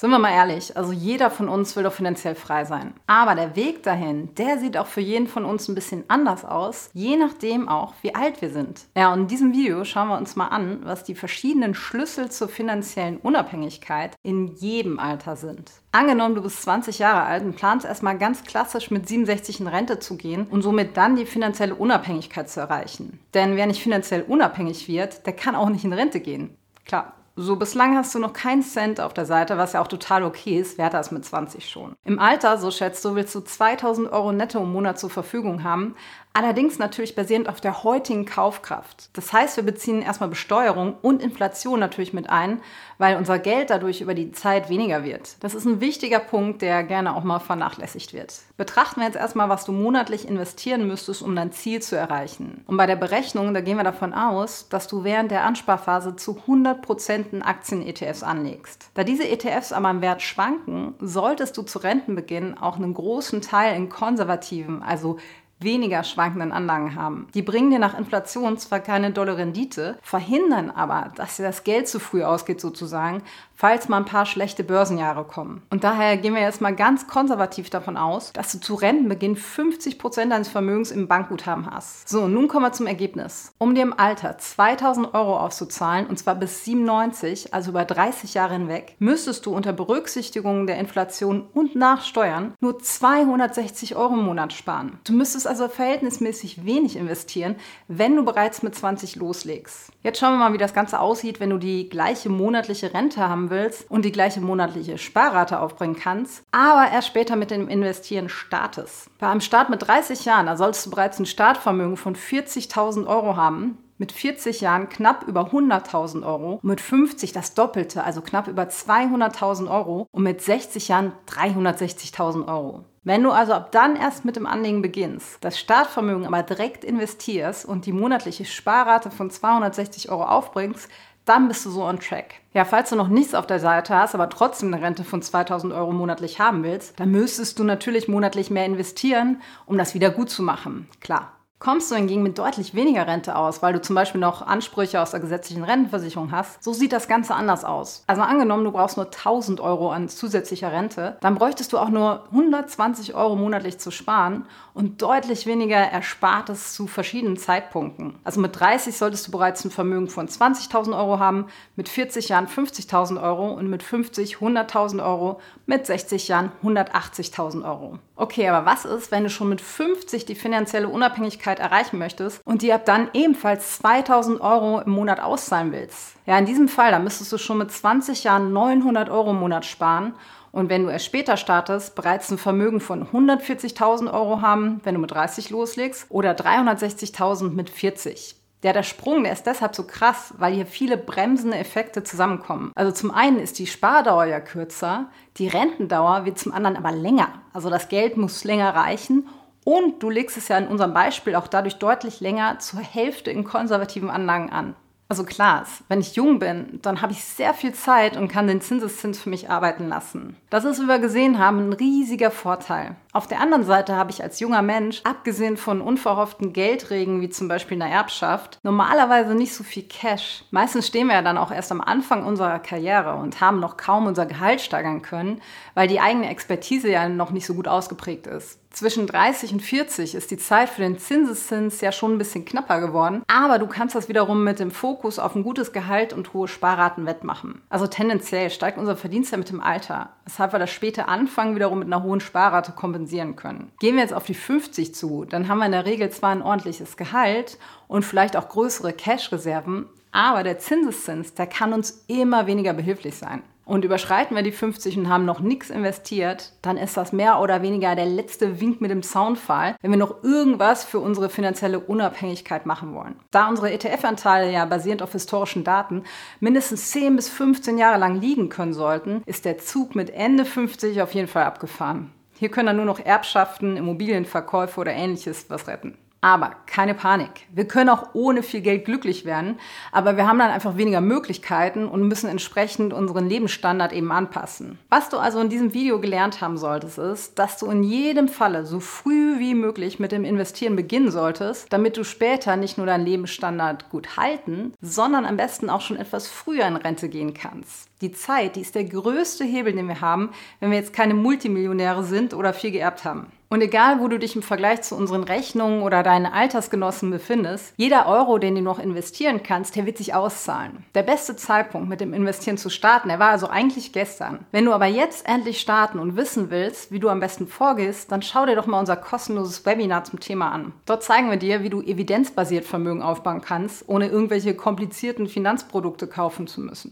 Sind wir mal ehrlich, also jeder von uns will doch finanziell frei sein. Aber der Weg dahin, der sieht auch für jeden von uns ein bisschen anders aus, je nachdem auch, wie alt wir sind. Ja, und in diesem Video schauen wir uns mal an, was die verschiedenen Schlüssel zur finanziellen Unabhängigkeit in jedem Alter sind. Angenommen, du bist 20 Jahre alt und planst erstmal ganz klassisch mit 67 in Rente zu gehen und somit dann die finanzielle Unabhängigkeit zu erreichen. Denn wer nicht finanziell unabhängig wird, der kann auch nicht in Rente gehen. Klar, so, bislang hast du noch keinen Cent auf der Seite, was ja auch total okay ist. Wer hat das mit 20 schon? Im Alter, so schätzt du, willst du 2000 Euro netto im Monat zur Verfügung haben. Allerdings natürlich basierend auf der heutigen Kaufkraft. Das heißt, wir beziehen erstmal Besteuerung und Inflation natürlich mit ein, weil unser Geld dadurch über die Zeit weniger wird. Das ist ein wichtiger Punkt, der gerne auch mal vernachlässigt wird. Betrachten wir jetzt erstmal, was du monatlich investieren müsstest, um dein Ziel zu erreichen. Und bei der Berechnung, da gehen wir davon aus, dass du während der Ansparphase zu 100% Aktien-ETFs anlegst. Da diese ETFs aber im Wert schwanken, solltest du zu Rentenbeginn auch einen großen Teil in konservativen, also weniger schwankenden Anlagen haben. Die bringen dir nach Inflation zwar keine dolle Rendite, verhindern aber, dass dir das Geld zu früh ausgeht sozusagen, falls mal ein paar schlechte Börsenjahre kommen. Und daher gehen wir jetzt mal ganz konservativ davon aus, dass du zu Rentenbeginn 50 Prozent deines Vermögens im Bankguthaben hast. So, nun kommen wir zum Ergebnis. Um dir im Alter 2000 Euro auszuzahlen, und zwar bis 97, also über 30 Jahre hinweg, müsstest du unter Berücksichtigung der Inflation und nach Steuern nur 260 Euro im Monat sparen. Du müsstest also verhältnismäßig wenig investieren, wenn du bereits mit 20 loslegst. Jetzt schauen wir mal, wie das Ganze aussieht, wenn du die gleiche monatliche Rente haben willst und die gleiche monatliche Sparrate aufbringen kannst, aber erst später mit dem Investieren startest. Bei einem Start mit 30 Jahren, da solltest du bereits ein Startvermögen von 40.000 Euro haben, mit 40 Jahren knapp über 100.000 Euro, mit 50 das Doppelte, also knapp über 200.000 Euro und mit 60 Jahren 360.000 Euro. Wenn du also ab dann erst mit dem Anlegen beginnst, das Startvermögen aber direkt investierst und die monatliche Sparrate von 260 Euro aufbringst, dann bist du so on track. Ja, falls du noch nichts auf der Seite hast, aber trotzdem eine Rente von 2000 Euro monatlich haben willst, dann müsstest du natürlich monatlich mehr investieren, um das wieder gut zu machen. Klar. Kommst du hingegen mit deutlich weniger Rente aus, weil du zum Beispiel noch Ansprüche aus der gesetzlichen Rentenversicherung hast, so sieht das Ganze anders aus. Also angenommen, du brauchst nur 1000 Euro an zusätzlicher Rente, dann bräuchtest du auch nur 120 Euro monatlich zu sparen und deutlich weniger Erspartes zu verschiedenen Zeitpunkten. Also mit 30 solltest du bereits ein Vermögen von 20.000 Euro haben, mit 40 Jahren 50.000 Euro und mit 50 100.000 Euro, mit 60 Jahren 180.000 Euro. Okay, aber was ist, wenn du schon mit 50 die finanzielle Unabhängigkeit erreichen möchtest und dir ab dann ebenfalls 2000 Euro im Monat auszahlen willst? Ja, in diesem Fall, da müsstest du schon mit 20 Jahren 900 Euro im Monat sparen und wenn du erst später startest, bereits ein Vermögen von 140.000 Euro haben, wenn du mit 30 loslegst, oder 360.000 mit 40. Ja, der Sprung, der ist deshalb so krass, weil hier viele bremsende Effekte zusammenkommen. Also zum einen ist die Spardauer ja kürzer, die Rentendauer wird zum anderen aber länger. Also das Geld muss länger reichen und du legst es ja in unserem Beispiel auch dadurch deutlich länger zur Hälfte in konservativen Anlagen an. Also klar wenn ich jung bin, dann habe ich sehr viel Zeit und kann den Zinseszins für mich arbeiten lassen. Das ist, wie wir gesehen haben, ein riesiger Vorteil. Auf der anderen Seite habe ich als junger Mensch, abgesehen von unverhofften Geldregen wie zum Beispiel einer Erbschaft, normalerweise nicht so viel Cash. Meistens stehen wir ja dann auch erst am Anfang unserer Karriere und haben noch kaum unser Gehalt steigern können, weil die eigene Expertise ja noch nicht so gut ausgeprägt ist. Zwischen 30 und 40 ist die Zeit für den Zinseszins ja schon ein bisschen knapper geworden, aber du kannst das wiederum mit dem Fokus auf ein gutes Gehalt und hohe Sparraten wettmachen. Also tendenziell steigt unser Verdienst ja mit dem Alter, weshalb wir das späte Anfangen wiederum mit einer hohen Sparrate kompensieren können. Gehen wir jetzt auf die 50 zu, dann haben wir in der Regel zwar ein ordentliches Gehalt und vielleicht auch größere Cash-Reserven, aber der Zinseszins, der kann uns immer weniger behilflich sein. Und überschreiten wir die 50 und haben noch nichts investiert, dann ist das mehr oder weniger der letzte Wink mit dem Zaunfall, wenn wir noch irgendwas für unsere finanzielle Unabhängigkeit machen wollen. Da unsere ETF-Anteile ja basierend auf historischen Daten mindestens 10 bis 15 Jahre lang liegen können sollten, ist der Zug mit Ende 50 auf jeden Fall abgefahren. Hier können dann nur noch Erbschaften, Immobilienverkäufe oder ähnliches was retten. Aber keine Panik. Wir können auch ohne viel Geld glücklich werden, aber wir haben dann einfach weniger Möglichkeiten und müssen entsprechend unseren Lebensstandard eben anpassen. Was du also in diesem Video gelernt haben solltest, ist, dass du in jedem Falle so früh wie möglich mit dem Investieren beginnen solltest, damit du später nicht nur deinen Lebensstandard gut halten, sondern am besten auch schon etwas früher in Rente gehen kannst. Die Zeit, die ist der größte Hebel, den wir haben, wenn wir jetzt keine Multimillionäre sind oder viel geerbt haben. Und egal, wo du dich im Vergleich zu unseren Rechnungen oder deinen Altersgenossen befindest, jeder Euro, den du noch investieren kannst, der wird sich auszahlen. Der beste Zeitpunkt, mit dem Investieren zu starten, der war also eigentlich gestern. Wenn du aber jetzt endlich starten und wissen willst, wie du am besten vorgehst, dann schau dir doch mal unser kostenloses Webinar zum Thema an. Dort zeigen wir dir, wie du evidenzbasiert Vermögen aufbauen kannst, ohne irgendwelche komplizierten Finanzprodukte kaufen zu müssen.